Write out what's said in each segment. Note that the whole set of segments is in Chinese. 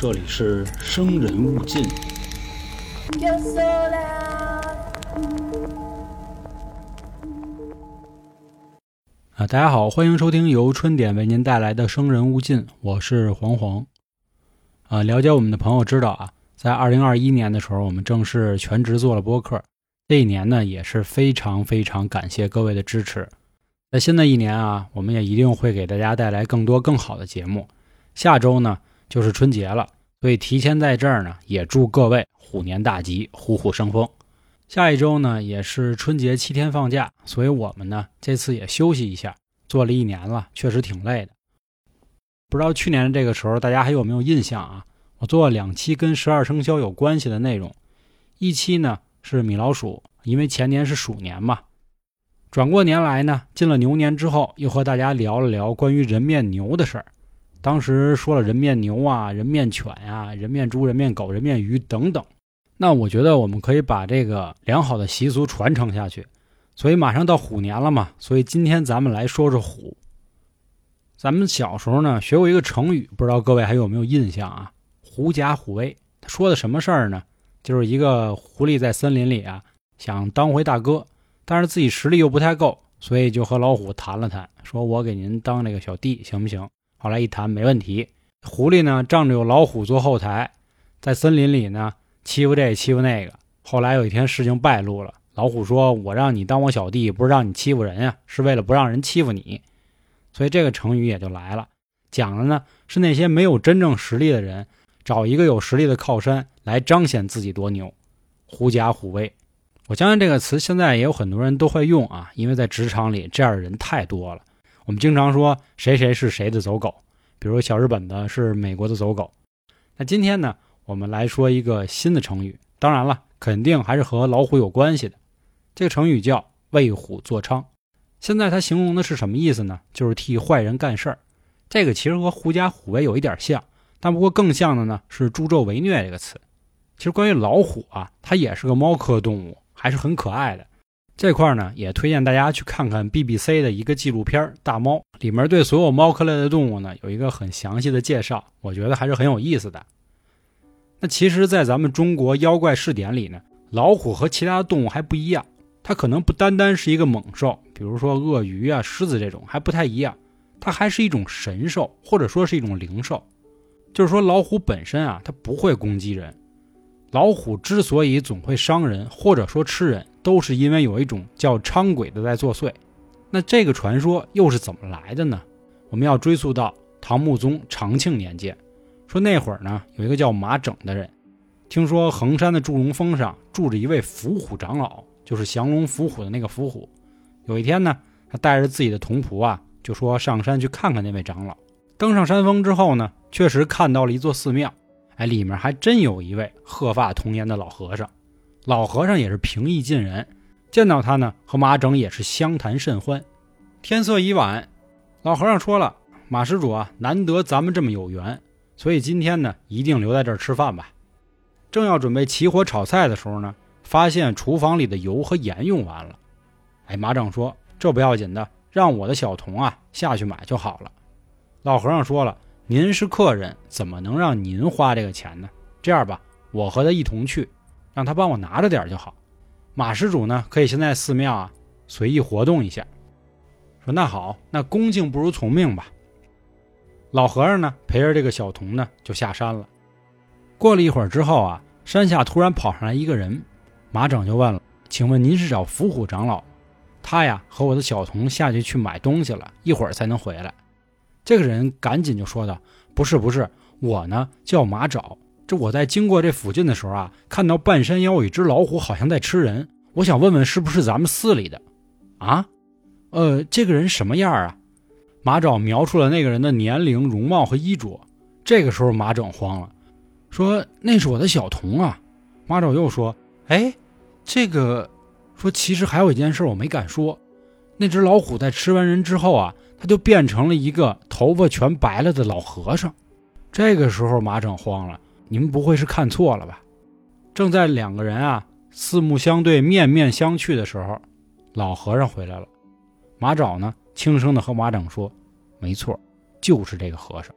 这里是生人勿近。Yo sola. 啊，大家好，欢迎收听由春点为您带来的《生人勿近》，我是黄黄。啊，了解我们的朋友知道啊，在二零二一年的时候，我们正式全职做了播客。这一年呢，也是非常非常感谢各位的支持。在新的一年啊，我们也一定会给大家带来更多更好的节目。下周呢就是春节了，所以提前在这儿呢也祝各位虎年大吉，虎虎生风。下一周呢也是春节七天放假，所以我们呢这次也休息一下。做了一年了，确实挺累的。不知道去年这个时候大家还有没有印象啊？我做了两期跟十二生肖有关系的内容，一期呢是米老鼠，因为前年是鼠年嘛。转过年来呢，进了牛年之后，又和大家聊了聊关于人面牛的事儿。当时说了人面牛啊、人面犬呀、人面猪、人面狗、人面鱼等等。那我觉得我们可以把这个良好的习俗传承下去。所以马上到虎年了嘛，所以今天咱们来说说虎。咱们小时候呢学过一个成语，不知道各位还有没有印象啊？“狐假虎威”，说的什么事儿呢？就是一个狐狸在森林里啊，想当回大哥，但是自己实力又不太够，所以就和老虎谈了谈，说我给您当那个小弟行不行？后来一谈没问题。狐狸呢仗着有老虎做后台，在森林里呢欺负这欺负那个。后来有一天事情败露了。老虎说：“我让你当我小弟，不是让你欺负人呀，是为了不让人欺负你。”所以这个成语也就来了，讲的呢是那些没有真正实力的人，找一个有实力的靠山来彰显自己多牛，狐假虎威。我相信这个词现在也有很多人都会用啊，因为在职场里这样的人太多了。我们经常说谁谁是谁的走狗，比如小日本的是美国的走狗。那今天呢，我们来说一个新的成语，当然了，肯定还是和老虎有关系的。这个成语叫“为虎作伥”，现在它形容的是什么意思呢？就是替坏人干事儿。这个其实和狐假虎威有一点像，但不过更像的呢是助纣为虐这个词。其实关于老虎啊，它也是个猫科动物，还是很可爱的。这块呢也推荐大家去看看 BBC 的一个纪录片《大猫》，里面对所有猫科类的动物呢有一个很详细的介绍，我觉得还是很有意思的。那其实，在咱们中国妖怪试点里呢，老虎和其他动物还不一样。它可能不单单是一个猛兽，比如说鳄鱼啊、狮子这种，还不太一样。它还是一种神兽，或者说是一种灵兽。就是说，老虎本身啊，它不会攻击人。老虎之所以总会伤人，或者说吃人，都是因为有一种叫伥鬼的在作祟。那这个传说又是怎么来的呢？我们要追溯到唐穆宗长庆年间，说那会儿呢，有一个叫马整的人，听说衡山的祝融峰上住着一位伏虎长老。就是降龙伏虎的那个伏虎，有一天呢，他带着自己的童仆啊，就说上山去看看那位长老。登上山峰之后呢，确实看到了一座寺庙，哎，里面还真有一位鹤发童颜的老和尚。老和尚也是平易近人，见到他呢，和马整也是相谈甚欢。天色已晚，老和尚说了：“马施主啊，难得咱们这么有缘，所以今天呢，一定留在这儿吃饭吧。”正要准备起火炒菜的时候呢。发现厨房里的油和盐用完了，哎，马整说：“这不要紧的，让我的小童啊下去买就好了。”老和尚说了：“您是客人，怎么能让您花这个钱呢？这样吧，我和他一同去，让他帮我拿着点就好。马施主呢，可以先在寺庙啊随意活动一下。”说：“那好，那恭敬不如从命吧。”老和尚呢，陪着这个小童呢就下山了。过了一会儿之后啊，山下突然跑上来一个人。马拯就问了：“请问您是找伏虎长老？他呀和我的小童下去去买东西了，一会儿才能回来。”这个人赶紧就说道：“不是不是，我呢叫马爪。这我在经过这附近的时候啊，看到半山腰有一只老虎，好像在吃人。我想问问，是不是咱们寺里的？啊？呃，这个人什么样啊？”马爪描述了那个人的年龄、容貌和衣着。这个时候马整慌了，说：“那是我的小童啊。”马爪又说。哎，这个说其实还有一件事我没敢说，那只老虎在吃完人之后啊，他就变成了一个头发全白了的老和尚。这个时候马整慌了，你们不会是看错了吧？正在两个人啊四目相对、面面相觑的时候，老和尚回来了。马找呢轻声的和马整说：“没错，就是这个和尚。”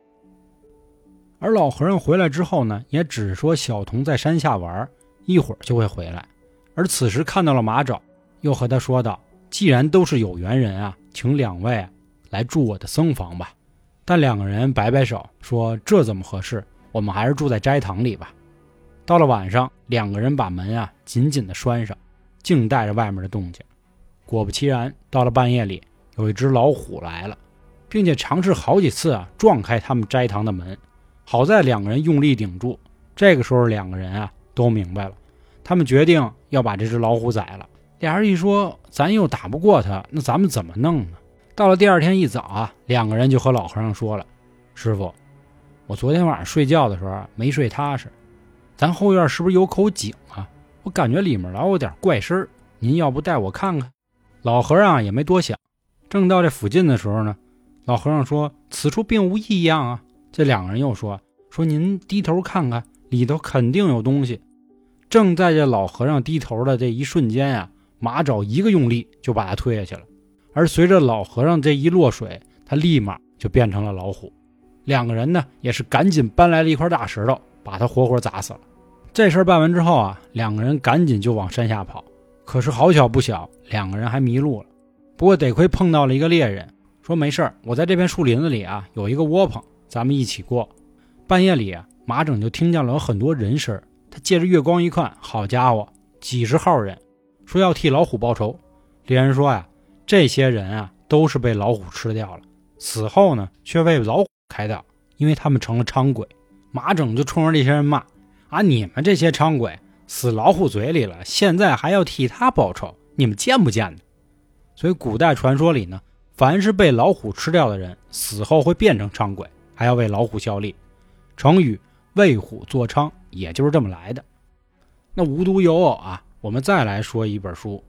而老和尚回来之后呢，也只说小童在山下玩，一会儿就会回来。而此时看到了马爪，又和他说道：“既然都是有缘人啊，请两位来住我的僧房吧。”但两个人摆摆手说：“这怎么合适？我们还是住在斋堂里吧。”到了晚上，两个人把门啊紧紧地拴上，静待着外面的动静。果不其然，到了半夜里，有一只老虎来了，并且尝试好几次啊撞开他们斋堂的门。好在两个人用力顶住。这个时候，两个人啊都明白了，他们决定要把这只老虎宰了。俩人一说，咱又打不过他，那咱们怎么弄呢？到了第二天一早啊，两个人就和老和尚说了：“师傅，我昨天晚上睡觉的时候没睡踏实。”咱后院是不是有口井啊？我感觉里面老有点怪声儿。您要不带我看看？老和尚也没多想，正到这附近的时候呢，老和尚说：“此处并无异样啊。”这两个人又说：“说您低头看看，里头肯定有东西。”正在这老和尚低头的这一瞬间呀，马爪一个用力就把他推下去了。而随着老和尚这一落水，他立马就变成了老虎。两个人呢，也是赶紧搬来了一块大石头，把他活活砸死了。这事儿办完之后啊，两个人赶紧就往山下跑。可是好巧不巧，两个人还迷路了。不过得亏碰到了一个猎人，说没事儿，我在这片树林子里啊有一个窝棚，咱们一起过。半夜里啊，马整就听见了有很多人声。他借着月光一看，好家伙，几十号人，说要替老虎报仇。猎人说呀，这些人啊都是被老虎吃掉了，死后呢却为老虎开道，因为他们成了伥鬼。马整就冲着这些人骂。啊！你们这些伥鬼死老虎嘴里了，现在还要替他报仇，你们贱不贱呢？所以古代传说里呢，凡是被老虎吃掉的人，死后会变成伥鬼，还要为老虎效力。成语“为虎作伥”也就是这么来的。那无独有偶啊，我们再来说一本书，《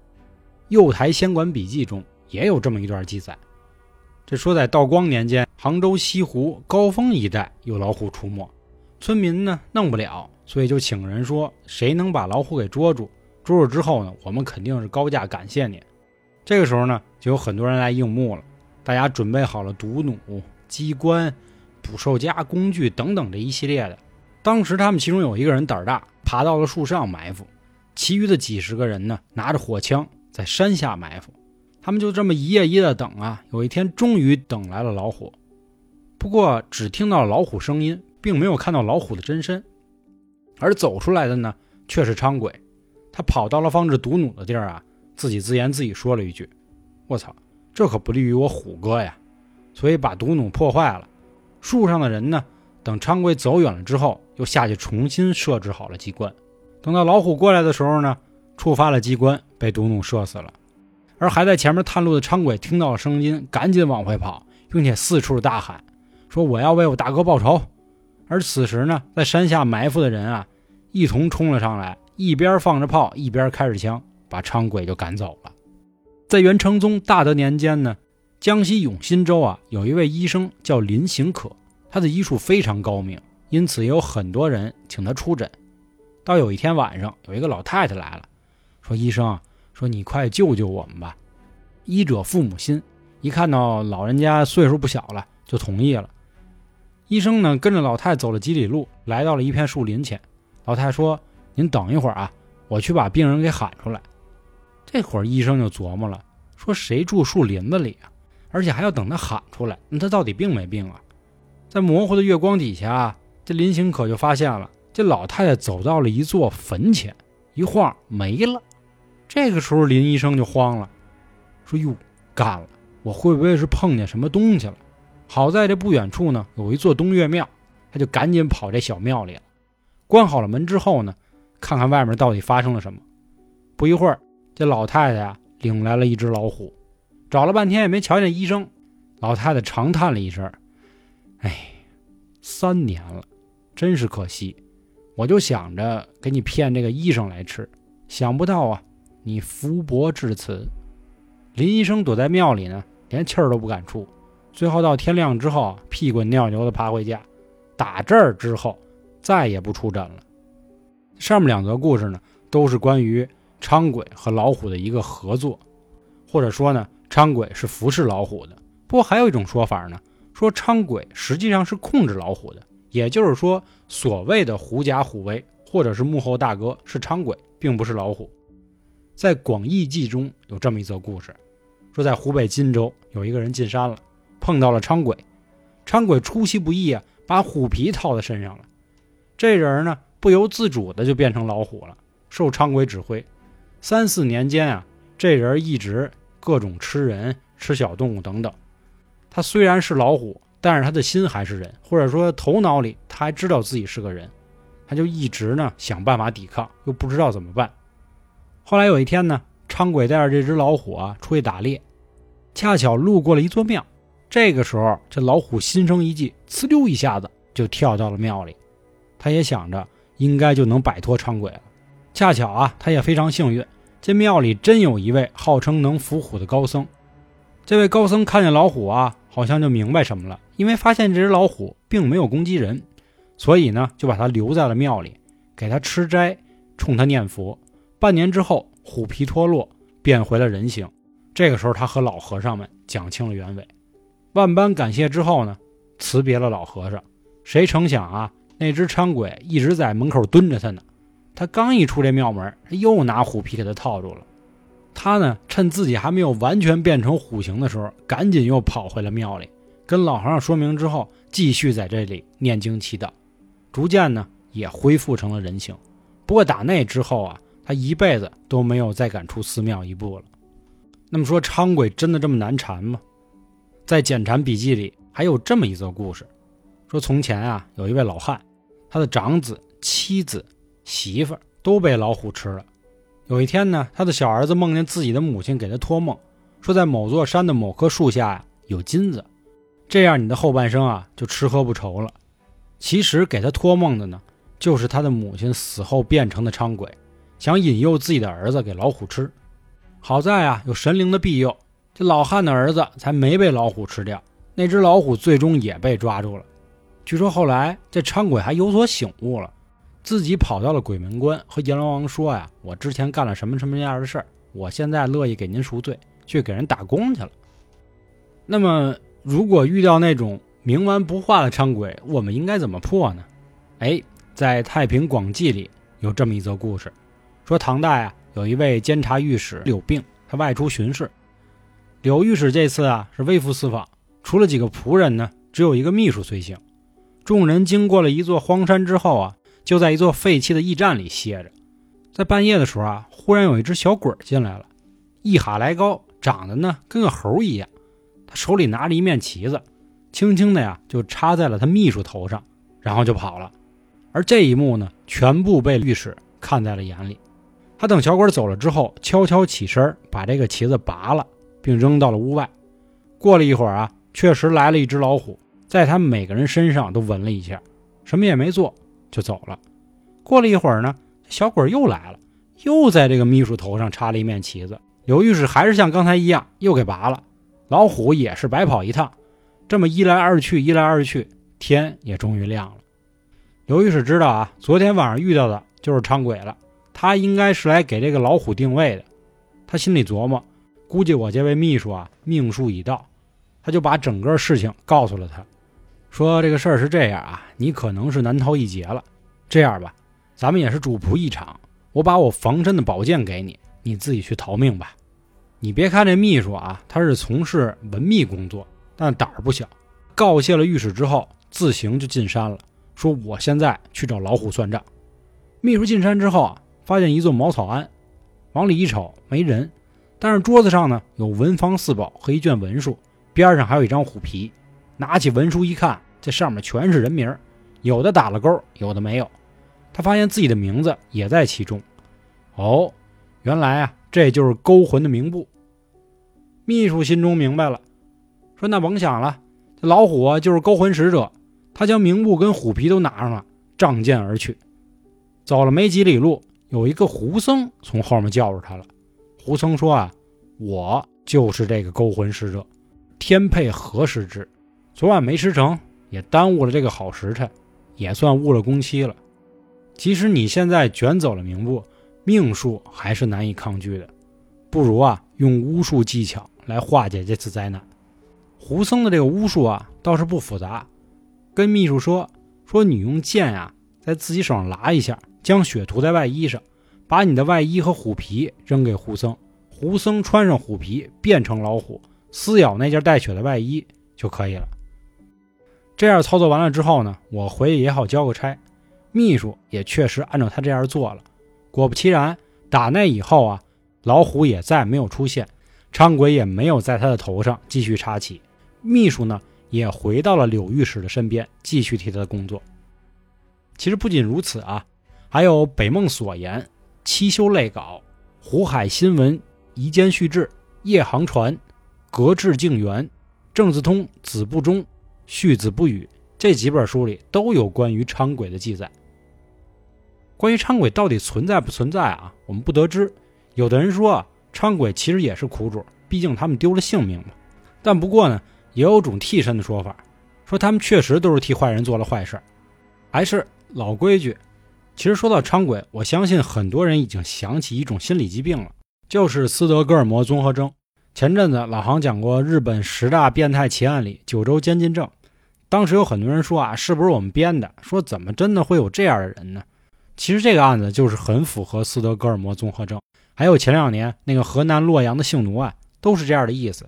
右台仙馆笔记》中也有这么一段记载。这说在道光年间，杭州西湖高峰一带有老虎出没，村民呢弄不了。所以就请人说，谁能把老虎给捉住？捉住之后呢，我们肯定是高价感谢你。这个时候呢，就有很多人来应募了，大家准备好了毒弩、机关、捕兽夹、工具等等这一系列的。当时他们其中有一个人胆儿大，爬到了树上埋伏；其余的几十个人呢，拿着火枪在山下埋伏。他们就这么一夜一夜的等啊，有一天终于等来了老虎，不过只听到老虎声音，并没有看到老虎的真身。而走出来的呢，却是伥鬼。他跑到了放置毒弩的地儿啊，自己自言自语说了一句：“我操，这可不利于我虎哥呀！”所以把毒弩破坏了。树上的人呢，等伥鬼走远了之后，又下去重新设置好了机关。等到老虎过来的时候呢，触发了机关，被毒弩射死了。而还在前面探路的昌鬼听到了声音，赶紧往回跑，并且四处大喊：“说我要为我大哥报仇。”而此时呢，在山下埋伏的人啊。一同冲了上来，一边放着炮，一边开着枪，把昌鬼就赶走了。在元成宗大德年间呢，江西永新州啊，有一位医生叫林行可，他的医术非常高明，因此也有很多人请他出诊。到有一天晚上，有一个老太太来了，说：“医生，说你快救救我们吧。”医者父母心，一看到老人家岁数不小了，就同意了。医生呢，跟着老太走了几里路，来到了一片树林前。老太说：“您等一会儿啊，我去把病人给喊出来。”这会儿医生就琢磨了，说：“谁住树林子里啊？而且还要等他喊出来，那他到底病没病啊？”在模糊的月光底下，这林行可就发现了，这老太太走到了一座坟前，一晃没了。这个时候，林医生就慌了，说：“哟，干了！我会不会是碰见什么东西了？”好在这不远处呢，有一座东岳庙，他就赶紧跑这小庙里了。关好了门之后呢，看看外面到底发生了什么。不一会儿，这老太太呀领来了一只老虎，找了半天也没瞧见医生。老太太长叹了一声：“哎，三年了，真是可惜。我就想着给你骗这个医生来吃，想不到啊，你福薄至此。”林医生躲在庙里呢，连气儿都不敢出。最后到天亮之后，屁滚尿流的爬回家。打这儿之后。再也不出诊了。上面两则故事呢，都是关于伥鬼和老虎的一个合作，或者说呢，伥鬼是服侍老虎的。不过还有一种说法呢，说伥鬼实际上是控制老虎的，也就是说，所谓的狐假虎威或者是幕后大哥是昌鬼，并不是老虎。在《广义记》中有这么一则故事，说在湖北荆州有一个人进山了，碰到了昌鬼，昌鬼出其不意啊，把虎皮套在身上了。这人呢，不由自主的就变成老虎了，受昌鬼指挥。三四年间啊，这人一直各种吃人、吃小动物等等。他虽然是老虎，但是他的心还是人，或者说头脑里他还知道自己是个人，他就一直呢想办法抵抗，又不知道怎么办。后来有一天呢，昌鬼带着这只老虎啊出去打猎，恰巧路过了一座庙。这个时候，这老虎心生一计，呲溜一下子就跳到了庙里。他也想着应该就能摆脱昌鬼了。恰巧啊，他也非常幸运，这庙里真有一位号称能伏虎的高僧。这位高僧看见老虎啊，好像就明白什么了，因为发现这只老虎并没有攻击人，所以呢，就把它留在了庙里，给它吃斋，冲它念佛。半年之后，虎皮脱落，变回了人形。这个时候，他和老和尚们讲清了原委，万般感谢之后呢，辞别了老和尚。谁成想啊，那只伥鬼一直在门口蹲着他呢。他刚一出这庙门，又拿虎皮给他套住了。他呢，趁自己还没有完全变成虎形的时候，赶紧又跑回了庙里，跟老和尚说明之后，继续在这里念经祈祷，逐渐呢，也恢复成了人形。不过打那之后啊。他一辈子都没有再敢出寺庙一步了。那么说，昌鬼真的这么难缠吗？在《简禅笔记》里还有这么一则故事，说从前啊，有一位老汉，他的长子、妻子、媳妇都被老虎吃了。有一天呢，他的小儿子梦见自己的母亲给他托梦，说在某座山的某棵树下呀有金子，这样你的后半生啊就吃喝不愁了。其实给他托梦的呢，就是他的母亲死后变成的昌鬼。想引诱自己的儿子给老虎吃，好在啊有神灵的庇佑，这老汉的儿子才没被老虎吃掉。那只老虎最终也被抓住了。据说后来这昌鬼还有所醒悟了，自己跑到了鬼门关，和阎罗王说呀：“我之前干了什么什么样的事儿，我现在乐意给您赎罪，去给人打工去了。”那么，如果遇到那种冥顽不化的昌鬼，我们应该怎么破呢？哎，在《太平广记》里有这么一则故事。说唐代啊，有一位监察御史柳病，他外出巡视。柳御史这次啊是微服私访，除了几个仆人呢，只有一个秘书随行。众人经过了一座荒山之后啊，就在一座废弃的驿站里歇着。在半夜的时候啊，忽然有一只小鬼进来了，一哈来高，长得呢跟个猴一样。他手里拿着一面旗子，轻轻的呀就插在了他秘书头上，然后就跑了。而这一幕呢，全部被御史看在了眼里。他等小鬼走了之后，悄悄起身，把这个旗子拔了，并扔到了屋外。过了一会儿啊，确实来了一只老虎，在他们每个人身上都闻了一下，什么也没做，就走了。过了一会儿呢，小鬼又来了，又在这个秘书头上插了一面旗子。刘御史还是像刚才一样，又给拔了。老虎也是白跑一趟。这么一来二去，一来二去，天也终于亮了。刘御史知道啊，昨天晚上遇到的就是昌鬼了。他应该是来给这个老虎定位的，他心里琢磨，估计我这位秘书啊命数已到，他就把整个事情告诉了他，说这个事儿是这样啊，你可能是难逃一劫了。这样吧，咱们也是主仆一场，我把我防身的宝剑给你，你自己去逃命吧。你别看这秘书啊，他是从事文秘工作，但胆儿不小。告谢了御史之后，自行就进山了，说我现在去找老虎算账。秘书进山之后啊。发现一座茅草庵，往里一瞅没人，但是桌子上呢有文房四宝和一卷文书，边上还有一张虎皮。拿起文书一看，这上面全是人名，有的打了勾，有的没有。他发现自己的名字也在其中。哦，原来啊，这就是勾魂的名簿。秘书心中明白了，说：“那甭想了，这老虎就是勾魂使者。”他将名簿跟虎皮都拿上了，仗剑而去。走了没几里路。有一个胡僧从后面叫住他了。胡僧说：“啊，我就是这个勾魂使者，天配何时之。昨晚没吃成，也耽误了这个好时辰，也算误了工期了。即使你现在卷走了名簿，命数还是难以抗拒的。不如啊，用巫术技巧来化解这次灾难。胡僧的这个巫术啊，倒是不复杂，跟秘书说，说你用剑啊，在自己手上拉一下，将血涂在外衣上，把你的外衣和虎皮扔给胡僧，胡僧穿上虎皮变成老虎，撕咬那件带血的外衣就可以了。这样操作完了之后呢，我回去也好交个差。秘书也确实按照他这样做了，果不其然，打那以后啊，老虎也再没有出现，昌鬼也没有在他的头上继续插旗，秘书呢也回到了柳御史的身边，继续替他工作。其实不仅如此啊，还有北梦所言、七修类稿、湖海新闻、夷坚续志、夜航船、格致静园、郑字通、子不忠、续子不语这几本书里都有关于昌鬼的记载。关于昌鬼到底存在不存在啊？我们不得知。有的人说啊，昌鬼其实也是苦主，毕竟他们丢了性命嘛。但不过呢，也有种替身的说法，说他们确实都是替坏人做了坏事。还是老规矩，其实说到伥鬼，我相信很多人已经想起一种心理疾病了，就是斯德哥尔摩综合征。前阵子老杭讲过日本十大变态奇案里九州监禁症，当时有很多人说啊，是不是我们编的？说怎么真的会有这样的人呢？其实这个案子就是很符合斯德哥尔摩综合症，还有前两年那个河南洛阳的性奴案，都是这样的意思。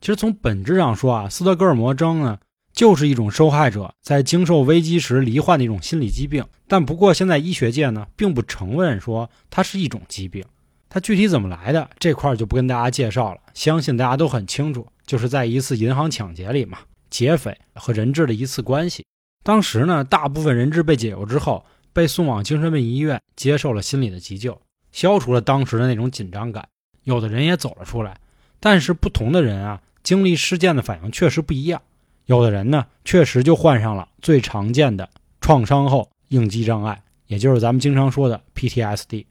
其实从本质上说啊，斯德哥尔摩症呢，就是一种受害者在经受危机时罹患的一种心理疾病。但不过现在医学界呢，并不承认说它是一种疾病。它具体怎么来的这块就不跟大家介绍了，相信大家都很清楚，就是在一次银行抢劫里嘛，劫匪和人质的一次关系。当时呢，大部分人质被解救之后。被送往精神病医院，接受了心理的急救，消除了当时的那种紧张感。有的人也走了出来，但是不同的人啊，经历事件的反应确实不一样。有的人呢，确实就患上了最常见的创伤后应激障碍，也就是咱们经常说的 PTSD。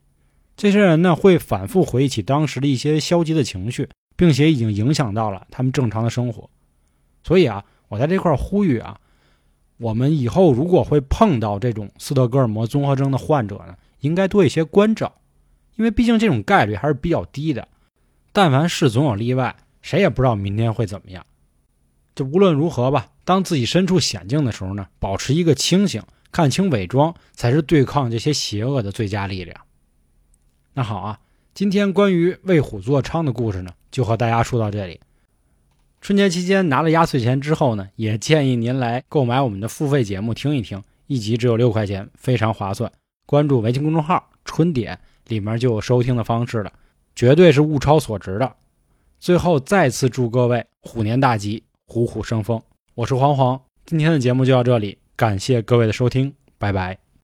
这些人呢，会反复回忆起当时的一些消极的情绪，并且已经影响到了他们正常的生活。所以啊，我在这块呼吁啊。我们以后如果会碰到这种斯德哥尔摩综合征的患者呢，应该多一些关照，因为毕竟这种概率还是比较低的。但凡事总有例外，谁也不知道明天会怎么样。就无论如何吧，当自己身处险境的时候呢，保持一个清醒，看清伪装，才是对抗这些邪恶的最佳力量。那好啊，今天关于为虎作伥的故事呢，就和大家说到这里。春节期间拿了压岁钱之后呢，也建议您来购买我们的付费节目听一听，一集只有六块钱，非常划算。关注微信公众号“春点”，里面就有收听的方式了，绝对是物超所值的。最后再次祝各位虎年大吉，虎虎生风。我是黄黄，今天的节目就到这里，感谢各位的收听，拜拜。